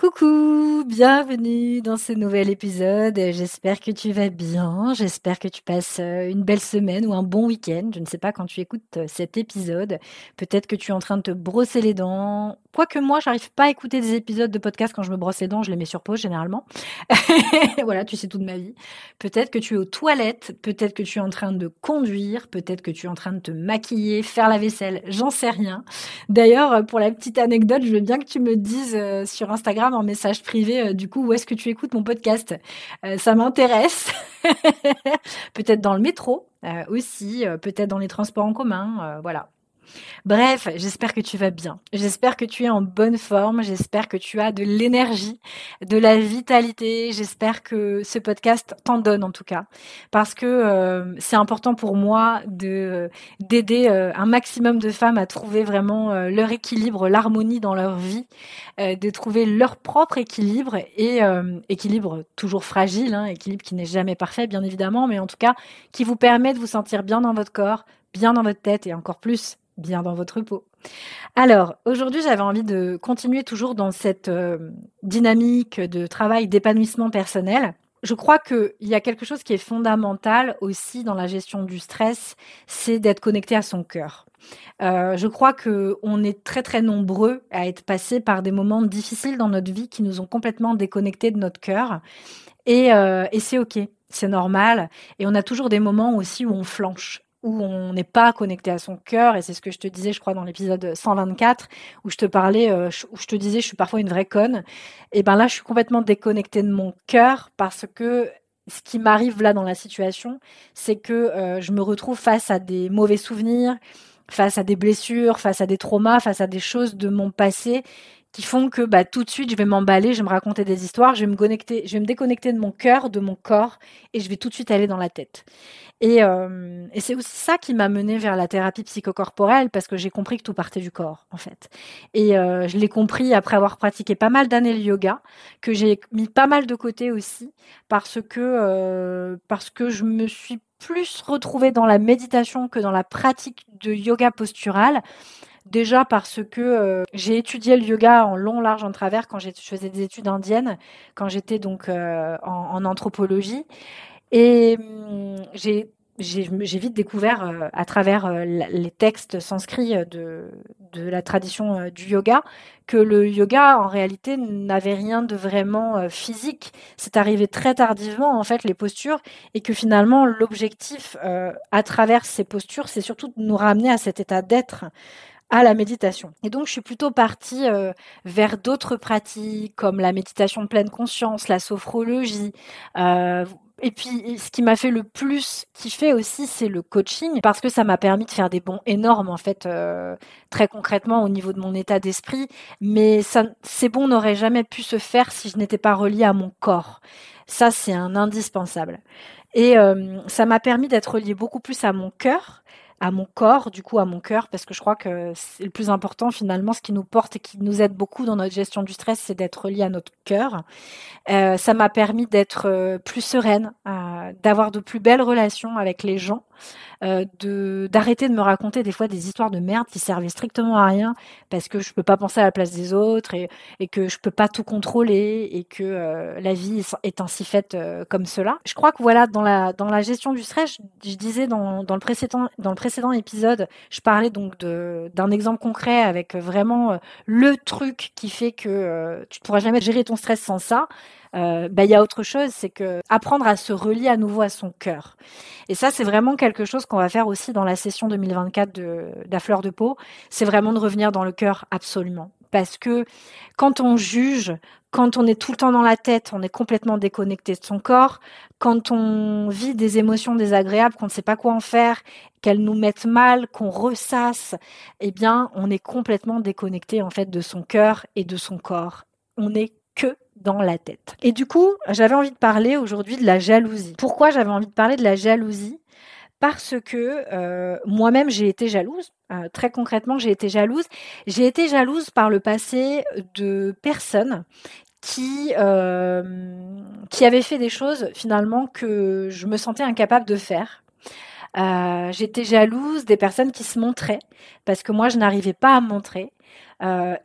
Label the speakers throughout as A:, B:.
A: Coucou, bienvenue dans ce nouvel épisode. J'espère que tu vas bien, j'espère que tu passes euh, une belle semaine ou un bon week-end. Je ne sais pas quand tu écoutes euh, cet épisode. Peut-être que tu es en train de te brosser les dents. Quoique moi, j'arrive pas à écouter des épisodes de podcast quand je me brosse les dents, je les mets sur pause généralement. voilà, tu sais tout de ma vie. Peut-être que tu es aux toilettes, peut-être que tu es en train de conduire, peut-être que tu es en train de te maquiller, faire la vaisselle, j'en sais rien. D'ailleurs, pour la petite anecdote, je veux bien que tu me dises euh, sur Instagram en message privé, euh, du coup, où est-ce que tu écoutes mon podcast? Euh, Ça m'intéresse. peut-être dans le métro euh, aussi, peut-être dans les transports en commun, voilà. Bref, j'espère que tu vas bien. J'espère que tu es en bonne forme. J'espère que tu as de l'énergie, de la vitalité. J'espère que ce podcast t'en donne en tout cas, parce que euh, c'est important pour moi de d'aider euh, un maximum de femmes à trouver vraiment euh, leur équilibre, l'harmonie dans leur vie, de trouver leur propre équilibre et équilibre toujours fragile, hein, équilibre qui n'est jamais parfait bien évidemment, mais en tout cas qui vous permet de vous sentir bien dans votre corps, bien dans votre tête et encore plus bien dans votre peau. Alors, aujourd'hui, j'avais envie de continuer toujours dans cette euh, dynamique de travail d'épanouissement personnel. Je crois qu'il y a quelque chose qui est fondamental aussi dans la gestion du stress, c'est d'être connecté à son cœur. Euh, je crois que on est très très nombreux à être passés par des moments difficiles dans notre vie qui nous ont complètement déconnectés de notre cœur, et, euh, et c'est ok, c'est normal. Et on a toujours des moments aussi où on flanche où on n'est pas connecté à son cœur, et c'est ce que je te disais, je crois, dans l'épisode 124, où je te parlais, euh, où je te disais, je suis parfois une vraie conne. Et ben là, je suis complètement déconnectée de mon cœur parce que ce qui m'arrive là dans la situation, c'est que euh, je me retrouve face à des mauvais souvenirs, face à des blessures, face à des traumas, face à des choses de mon passé qui font que bah, tout de suite je vais m'emballer, je vais me raconter des histoires, je vais me connecter, je vais me déconnecter de mon cœur, de mon corps, et je vais tout de suite aller dans la tête. Et, euh, et c'est aussi ça qui m'a mené vers la thérapie psychocorporelle parce que j'ai compris que tout partait du corps en fait. Et euh, je l'ai compris après avoir pratiqué pas mal d'années le yoga, que j'ai mis pas mal de côté aussi parce que euh, parce que je me suis plus retrouvée dans la méditation que dans la pratique de yoga postural Déjà parce que euh, j'ai étudié le yoga en long, large, en travers quand je faisais des études indiennes, quand j'étais donc euh, en, anthropologie. Et hum, j'ai vite découvert euh, à travers les textes sanscrits de la tradition du yoga que le yoga en réalité n'avait rien de vraiment physique. C'est arrivé très tardivement en fait les postures et que finalement l'objectif à travers ces postures c'est surtout de nous ramener à cet état d'être à la méditation. Et donc, je suis plutôt partie euh, vers d'autres pratiques comme la méditation de pleine conscience, la sophrologie. Euh, et puis, ce qui m'a fait le plus kiffer aussi, c'est le coaching, parce que ça m'a permis de faire des bons énormes, en fait, euh, très concrètement au niveau de mon état d'esprit. Mais ça, ces bons n'auraient jamais pu se faire si je n'étais pas reliée à mon corps. Ça, c'est un indispensable. Et ça m'a permis d'être reliée beaucoup plus à mon cœur, à mon corps, du coup à mon cœur, parce que je crois que c'est le plus important finalement, ce qui nous porte et qui nous aide beaucoup dans notre gestion du stress, c'est d'être lié à notre cœur. Euh, ça m'a permis d'être euh, plus sereine, euh, d'avoir de plus belles relations avec les gens, de d'arrêter de me raconter des fois des histoires de merde qui servaient strictement à rien parce que je peux pas penser à la place des autres et, que je peux pas tout contrôler et que la vie est ainsi faite comme cela. Je crois que voilà dans la dans la gestion du stress, je, disais dans, dans le précédent dans le précédent épisode, je parlais donc d'un exemple concret avec vraiment le truc qui fait que tu ne pourras jamais gérer ton stress sans ça euh, bah, il y a autre chose, c'est que apprendre à se relier à nouveau à son cœur. Et ça, c'est vraiment quelque chose qu'on va faire aussi dans la session 2024 de, de la fleur de peau. C'est vraiment de revenir dans le cœur absolument. Parce que quand on juge, quand on est tout le temps dans la tête, on est complètement déconnecté de son corps. Quand on vit des émotions désagréables, qu'on ne sait pas quoi en faire, qu'elles nous mettent mal, qu'on ressasse, eh bien, on est complètement déconnecté en fait de son cœur et de son corps. On est que dans la tête. Et du coup, j'avais envie de parler aujourd'hui de la jalousie. Pourquoi j'avais envie de parler de la jalousie? Parce que euh, moi-même, j'ai été jalouse. Euh, très concrètement, j'ai été jalouse. J'ai été jalouse par le passé de personnes qui, euh, qui avaient fait des choses finalement que je me sentais incapable de faire. Euh, j'étais jalouse des personnes qui se montraient parce que moi je n'arrivais pas à me montrer.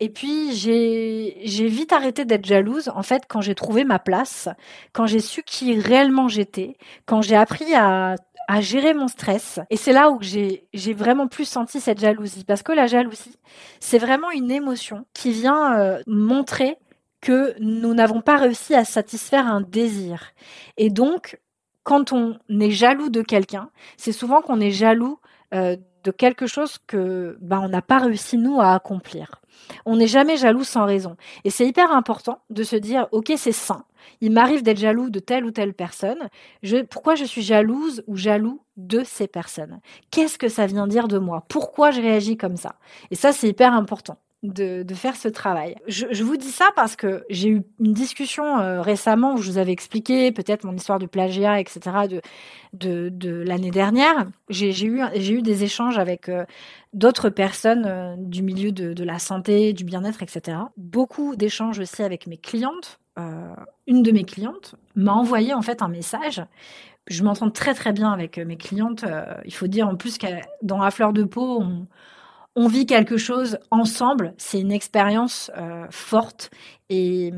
A: Et puis j'ai vite arrêté d'être jalouse en fait quand j'ai trouvé ma place, quand j'ai su qui réellement j'étais, quand j'ai appris à à gérer mon stress. Et c'est là où j'ai vraiment plus senti cette jalousie parce que la jalousie, c'est vraiment une émotion qui vient euh, montrer que nous n'avons pas réussi à satisfaire un désir. Et donc quand on est jaloux de quelqu'un, c'est souvent qu'on est jaloux euh, de quelque chose que ben, on n'a pas réussi nous à accomplir. On n'est jamais jaloux sans raison. Et c'est hyper important de se dire, ok, c'est sain. Il m'arrive d'être jaloux de telle ou telle personne. Pourquoi je suis jalouse ou jaloux de ces personnes? Qu'est-ce que ça vient dire de moi? Pourquoi je réagis comme ça? Et ça, c'est hyper important de, faire ce travail. Je, vous dis ça parce que j'ai eu une discussion euh, récemment où je vous avais expliqué peut-être mon histoire du plagiat, etc. de, de, l'année dernière. J'ai eu, eu des échanges avec euh, d'autres personnes euh, du milieu de, la santé, du bien-être, etc. Beaucoup d'échanges aussi avec mes clientes. une de mes clientes m'a envoyé en fait un message je m'entends très très bien avec mes clientes. il faut dire en plus que dans la fleur de peau, on, on vit quelque chose ensemble. C'est une expérience euh, forte et,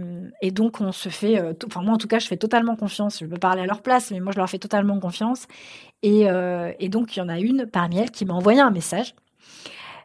A: donc on se fait. Euh, enfin moi en tout cas, je fais totalement confiance. Je peux parler à leur place, mais moi je leur fais totalement confiance. Euh, et donc il y en a une parmi elles qui m'a envoyé un message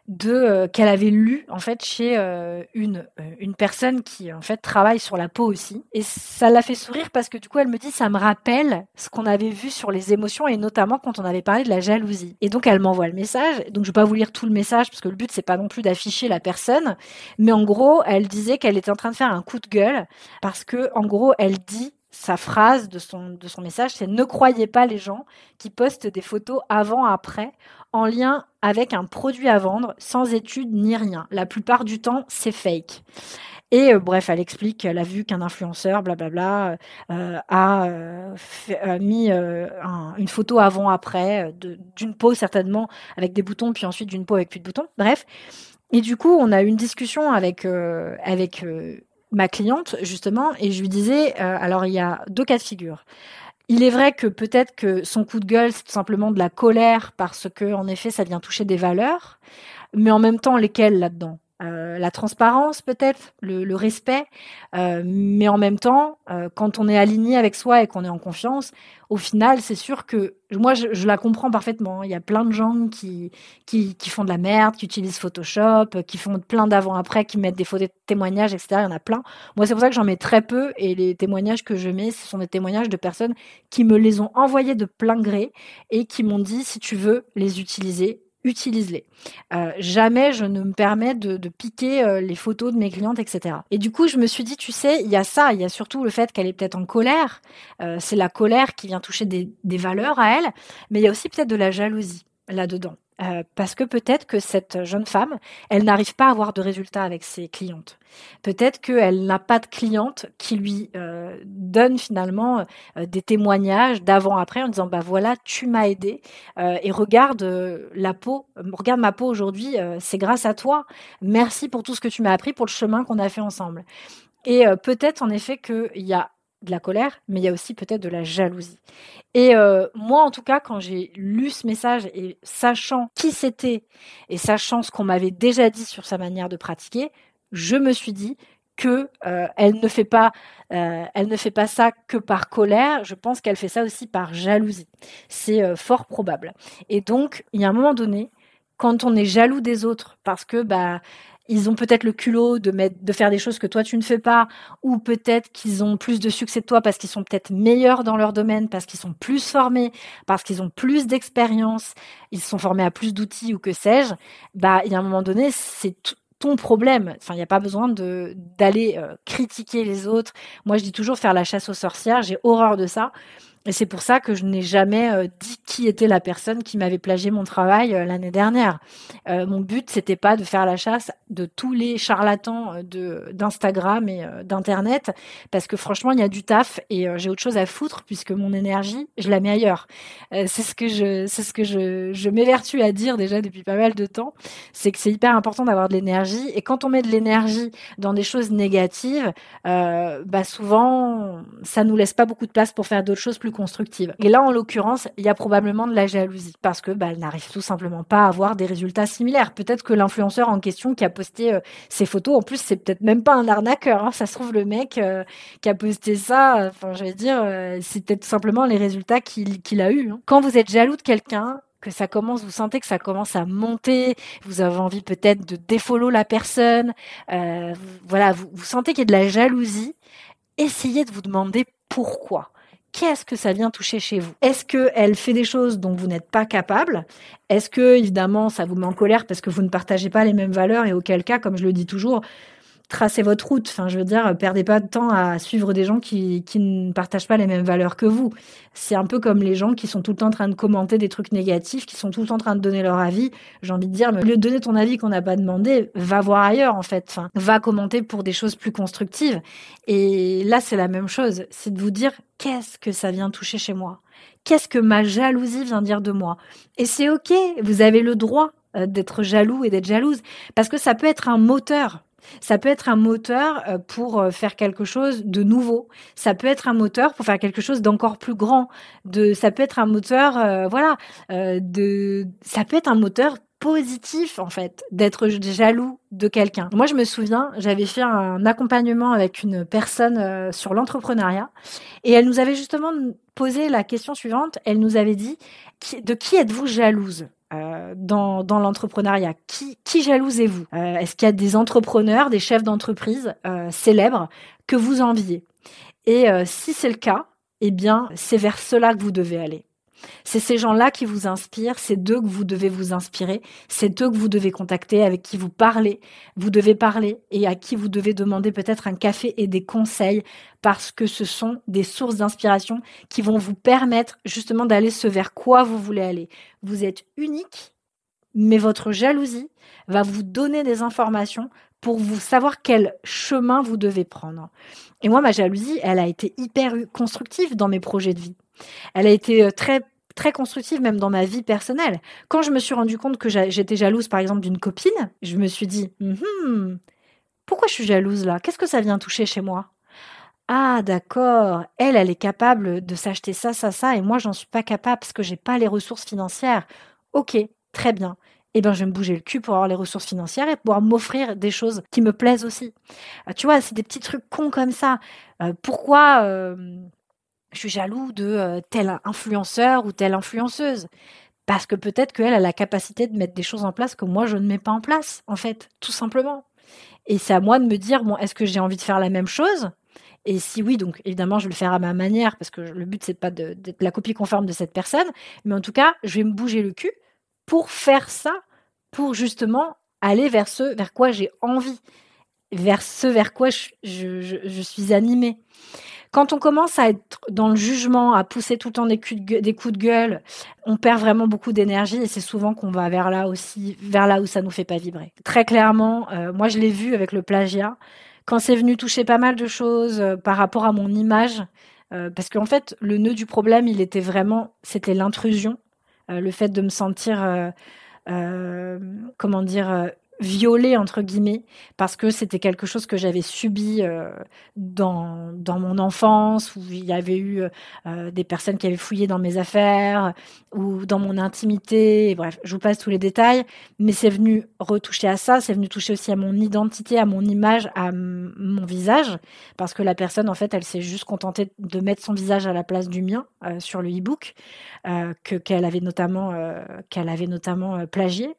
A: de euh, qu'elle avait lu en fait chez euh, une euh, une personne qui en fait travaille sur la peau aussi. Et ça l'a fait sourire parce que du coup elle me dit ça me rappelle ce qu'on avait vu sur les émotions et notamment quand on avait parlé de la jalousie. Et donc elle m'envoie le message. Donc je vais pas vous lire tout le message parce que le but c'est pas non plus d'afficher la personne. Mais en gros elle disait qu'elle était en train de faire un coup de gueule parce que en gros elle dit sa phrase de son, de son message, c'est ne croyez pas les gens qui postent des photos avant-après en lien avec un produit à vendre sans étude ni rien. La plupart du temps, c'est fake. Et euh, bref, elle explique qu'elle a vu qu'un influenceur, blablabla, euh, a, euh, mis une photo avant-après d'une peau certainement avec des boutons, puis ensuite d'une peau avec plus de boutons. Bref. Et du coup, on a eu une discussion avec, avec ma cliente, justement, et je lui disais, alors il y a deux cas de figure. Il est vrai que peut-être que son coup de gueule, c'est tout simplement de la colère parce que, en effet, ça vient toucher des valeurs, mais en même temps, lesquelles là-dedans? Euh, la transparence peut-être, le, respect, euh, mais en même temps, euh, quand on est aligné avec soi et qu'on est en confiance, au final, c'est sûr que moi, je, la comprends parfaitement. Il y a plein de gens qui, qui, qui, font de la merde, qui utilisent Photoshop, qui font plein d'avant-après, qui mettent des de témoignages, etc. Il y en a plein. Moi, c'est pour ça que j'en mets très peu et les témoignages que je mets, ce sont des témoignages de personnes qui me les ont envoyés de plein gré et qui m'ont dit, si tu veux les utiliser, utilise-les. Euh, jamais je ne me permets de, piquer euh, les photos de mes clientes, etc. Et du coup, je me suis dit, tu sais, il y a ça, il y a surtout le fait qu'elle est peut-être en colère. Euh, c'est la colère qui vient toucher des, des valeurs à elle, mais il y a aussi peut-être de la jalousie là-dedans. Euh, parce que peut-être que cette jeune femme, elle n'arrive pas à avoir de résultats avec ses clientes. Peut-être qu'elle n'a pas de cliente qui lui euh, donne finalement euh, des témoignages d'avant-après en disant bah voilà tu m'as aidé et regarde la peau, regarde ma peau aujourd'hui, c'est grâce à toi. Merci pour tout ce que tu m'as appris pour le chemin qu'on a fait ensemble. Et peut-être en effet qu'il y a de la colère, mais il y a aussi peut-être de la jalousie. Et euh, moi, en tout cas, quand j'ai lu ce message et sachant qui c'était et sachant ce qu'on m'avait déjà dit sur sa manière de pratiquer, je me suis dit que euh, elle ne fait pas, euh, elle ne fait pas ça que par colère. Je pense qu'elle fait ça aussi par jalousie. C'est fort probable. Et donc, il y a un moment donné, quand on est jaloux des autres, parce que bah ils ont peut-être le culot de, mettre, de faire des choses que toi tu ne fais pas, ou peut-être qu'ils ont plus de succès que toi parce qu'ils sont peut-être meilleurs dans leur domaine, parce qu'ils sont plus formés, parce qu'ils ont plus d'expérience, ils sont formés à plus d'outils ou que sais-je. Bah, il y a un moment donné, c'est ton problème. Enfin, il n'y a pas besoin de d'aller euh, critiquer les autres. Moi, je dis toujours faire la chasse aux sorcières. J'ai horreur de ça. Et c'est pour ça que je n'ai jamais euh, dit qui était la personne qui m'avait plagié mon travail euh, l'année dernière. Euh, mon but, c'était pas de faire la chasse de tous les charlatans de d'Instagram et d'internet, parce que franchement, il y a du taf et j'ai autre chose à foutre puisque mon énergie, je la mets ailleurs. c'est ce que je, c'est ce que je, je m'évertue à dire déjà depuis pas mal de temps, c'est que c'est hyper important d'avoir de l'énergie et quand on met de l'énergie dans des choses négatives, bah souvent, ça nous laisse pas beaucoup de place pour faire d'autres choses plus constructive. Et là, en l'occurrence, il y a probablement de la jalousie parce que bah, elle n'arrive tout simplement pas à avoir des résultats similaires. Peut-être que l'influenceur en question qui a posté euh, ces photos, en plus, c'est peut-être même pas un arnaqueur. Hein. Ça se trouve, le mec euh, qui a posté ça, enfin, je vais dire, euh, c'est peut-être simplement les résultats qu'il a eu. Hein. Quand vous êtes jaloux de quelqu'un, que ça commence, vous sentez que ça commence à monter, vous avez envie peut-être de défollow la personne, voilà, vous, vous sentez qu'il y a de la jalousie, essayez de vous demander pourquoi qu'est-ce que ça vient toucher chez vous? Est-ce qu'elle fait des choses dont vous n'êtes pas capable? Est-ce que, évidemment, ça vous met en colère parce que vous ne partagez pas les mêmes valeurs et auquel cas, comme je le dis toujours, tracez votre route. Enfin, je veux dire, perdez pas de temps à suivre des gens qui, qui ne partagent pas les mêmes valeurs que vous. C'est un peu comme les gens qui sont tout le temps en train de commenter des trucs négatifs, qui sont tout le temps en train de donner leur avis. J'ai envie de dire, mais au lieu de donner ton avis qu'on n'a pas demandé, va voir ailleurs, en fait. Enfin, va commenter pour des choses plus constructives. Et là, c'est la même chose. C'est de vous dire, qu'est-ce que ça vient toucher chez moi? Qu'est-ce que ma jalousie vient dire de moi? Et c'est ok. Vous avez le droit euh, d'être jaloux et d'être jalouse. Parce que ça peut être un moteur ça peut être un moteur euh, pour euh, faire quelque chose de nouveau. Ça peut être un moteur pour faire quelque chose d'encore plus grand. De, ça peut être un moteur, euh, voilà, de, ça peut être un moteur positif en fait d'être jaloux de quelqu'un. Moi je me souviens, j'avais fait un accompagnement avec une personne sur l'entrepreneuriat et elle nous avait justement posé la question suivante, elle nous avait dit de qui êtes-vous jalouse? Euh, dans, l'entrepreneuriat. Qui, qui jalousez-vous? Euh, Est-ce qu'il y a des entrepreneurs, des chefs d'entreprise euh, célèbres que vous enviez? Et si c'est le cas, eh bien, c'est vers cela que vous devez aller. C'est ces gens-là qui vous inspirent, c'est d'eux que vous devez vous inspirer, c'est eux que vous devez contacter, avec qui vous parlez, vous devez parler et à qui vous devez demander peut-être un café et des conseils parce que ce sont des sources d'inspiration qui vont vous permettre justement d'aller ce vers quoi vous voulez aller. Vous êtes unique, mais votre jalousie va vous donner des informations pour vous savoir quel chemin vous devez prendre. Et moi, ma jalousie, elle a été hyper constructive dans mes projets de vie. Elle a été euh, très très constructive même dans ma vie personnelle. Quand je me suis rendu compte que j'étais jalouse par exemple d'une copine, je me suis dit pourquoi je suis jalouse là? Qu'est-ce que ça vient toucher chez moi? Ah d'accord, elle, elle est capable de s'acheter ça, ça, ça, et moi j'en suis pas capable parce que j'ai pas les ressources financières. Ok, très bien. Eh bien, je vais me bouger le cul pour avoir les ressources financières et pouvoir m'offrir des choses qui me plaisent aussi. Euh, tu vois, c'est des petits trucs cons comme ça. Euh, pourquoi euh, je suis jaloux de euh, tel influenceur ou telle influenceuse. Parce que peut-être qu'elle a la capacité de mettre des choses en place que moi je ne mets pas en place, en fait, tout simplement. Et c'est à moi de me dire, bon, est-ce que j'ai envie de faire la même chose? Et si oui, donc évidemment, je vais le faire à ma manière, parce que le but, c'est pas d'être la copie conforme de cette personne, mais en tout cas, je vais me bouger le cul pour faire ça, pour justement aller vers ce vers quoi j'ai envie, vers ce vers quoi je, je suis animée. Quand on commence à être dans le jugement, à pousser tout le temps des coups de, gueule, on perd vraiment beaucoup d'énergie et c'est souvent qu'on va vers là aussi, vers là où ça nous fait pas vibrer. Très clairement, euh, moi je l'ai vu avec le plagiat, quand c'est venu toucher pas mal de choses euh, par rapport à mon image, euh, parce qu'en fait le nœud du problème, il était vraiment, c'était l'intrusion, le fait de me sentir, comment dire, violée entre guillemets parce que c'était quelque chose que j'avais subi euh, dans, dans mon enfance où il y avait eu euh, des personnes qui avaient fouillé dans mes affaires ou dans mon intimité bref je vous passe tous les détails mais c'est venu retoucher à ça c'est venu toucher aussi à mon identité à mon image à mon visage parce que la personne en fait elle s'est juste contentée de mettre son visage à la place du mien euh, sur le e-book que qu'elle avait notamment qu'elle avait notamment plagié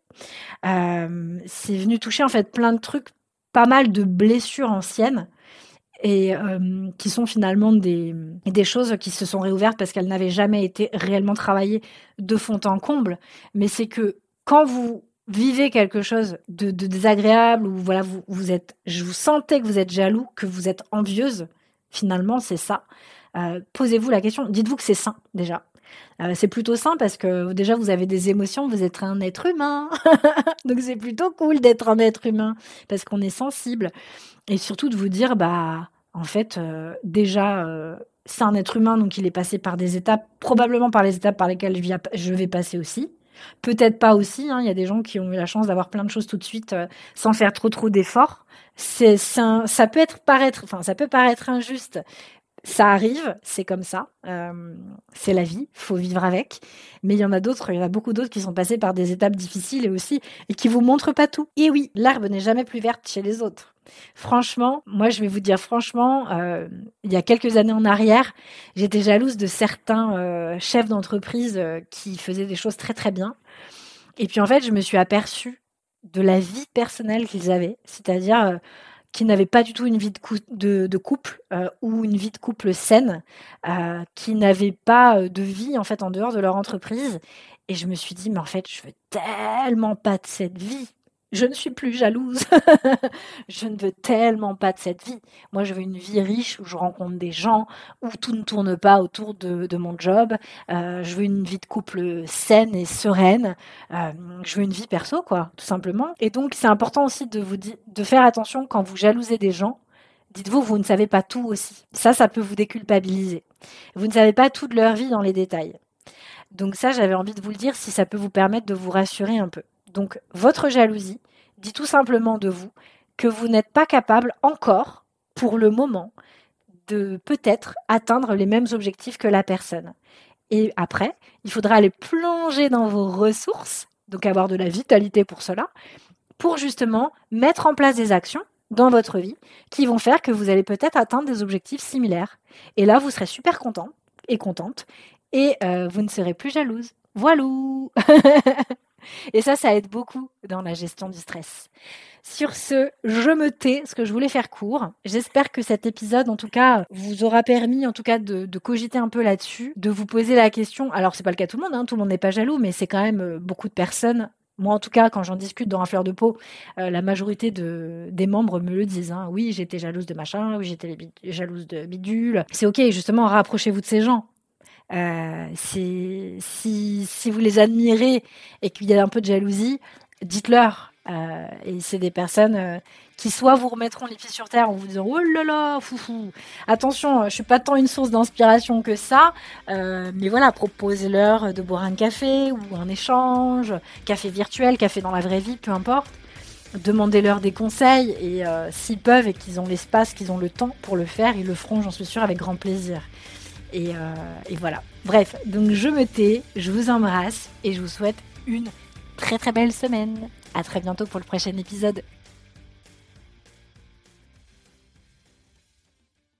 A: euh, c'est venu toucher en fait plein de trucs, pas mal de blessures anciennes et euh, qui sont finalement des, des choses qui se sont réouvertes parce qu'elles n'avaient jamais été réellement travaillées de fond en comble. Mais c'est que quand vous vivez quelque chose de, désagréable ou voilà vous, vous êtes, je vous sentez que vous êtes jaloux, que vous êtes envieuse, Finalement, c'est ça. Euh, posez-vous la question. Dites-vous que c'est sain déjà. Euh, c'est plutôt sain parce que déjà vous avez des émotions, vous êtes un être humain. donc c'est plutôt cool d'être un être humain parce qu'on est sensible. Et surtout de vous dire, bah, en fait, euh, déjà, c'est un être humain, donc il est passé par des étapes, probablement par les étapes par lesquelles je vais passer aussi. Peut-être pas aussi. Hein. Il y a des gens qui ont eu la chance d'avoir plein de choses tout de suite euh, sans faire trop trop d'efforts. C'est ça peut être paraître, ça peut paraître injuste. Ça arrive, c'est comme ça, euh, c'est la vie, faut vivre avec. Mais il y en a d'autres, il y en a beaucoup d'autres qui sont passés par des étapes difficiles et aussi et qui vous montrent pas tout. Et oui, l'herbe n'est jamais plus verte chez les autres. Franchement, moi je vais vous dire franchement, euh, il y a quelques années en arrière, j'étais jalouse de certains euh, chefs d'entreprise qui faisaient des choses très très bien. Et puis en fait, je me suis aperçue de la vie personnelle qu'ils avaient, c'est-à-dire qu'ils n'avaient pas du tout une vie de, couple ou une vie de couple saine, qui n'avaient pas de vie en fait en dehors de leur entreprise. Et je me suis dit, mais en fait, je veux tellement pas de cette vie je ne suis plus jalouse. je ne veux tellement pas de cette vie. Moi, je veux une vie riche où je rencontre des gens, où tout ne tourne pas autour de, mon job. Euh, je veux une vie de couple saine et sereine. Euh, je veux une vie perso, quoi, tout simplement. Et donc, c'est important aussi de vous de faire attention quand vous jalousez des gens. Dites-vous, vous ne savez pas tout aussi. Ça, ça peut vous déculpabiliser. Vous ne savez pas toute leur vie dans les détails. Donc ça, j'avais envie de vous le dire si ça peut vous permettre de vous rassurer un peu. Donc votre jalousie dit tout simplement de vous que vous n'êtes pas capable encore, pour le moment, de peut-être atteindre les mêmes objectifs que la personne. Et après, il faudra aller plonger dans vos ressources, donc avoir de la vitalité pour cela, pour justement mettre en place des actions dans votre vie qui vont faire que vous allez peut-être atteindre des objectifs similaires. Et là, vous serez super content et contente et euh, vous ne serez plus jalouse. Voilou Et ça, ça aide beaucoup dans la gestion du stress. Sur ce, je me tais, ce que je voulais faire court. J'espère que cet épisode, en tout cas, vous aura permis, en tout cas, de, cogiter un peu là-dessus, de vous poser la question. Alors, c'est pas le cas de tout le monde, hein, tout le monde n'est pas jaloux, mais c'est quand même euh, beaucoup de personnes moi, en tout cas, quand j'en discute dans un fleur de peau, euh, la majorité de, des membres me le disent. Hein. Oui, j'étais jalouse de machin, oui, j'étais jalouse de bidule. C'est ok, justement, rapprochez-vous de ces gens. Euh, si, si, vous les admirez et qu'il y a un peu de jalousie, dites-leur. Euh, et c'est des personnes euh, qui soit vous remettront les pieds sur terre en vous disant oh là là foufou. Attention je suis pas tant une source d'inspiration que ça mais voilà proposez-leur de boire un café ou un échange café virtuel café dans la vraie vie peu importe. Demandez-leur des conseils et s'ils peuvent et qu'ils ont l'espace qu'ils ont le temps pour le faire ils le feront j'en suis sûre avec grand plaisir euh, et, voilà. Bref, donc je me tais, je vous embrasse et je vous souhaite une très très belle semaine. À très bientôt pour le prochain épisode.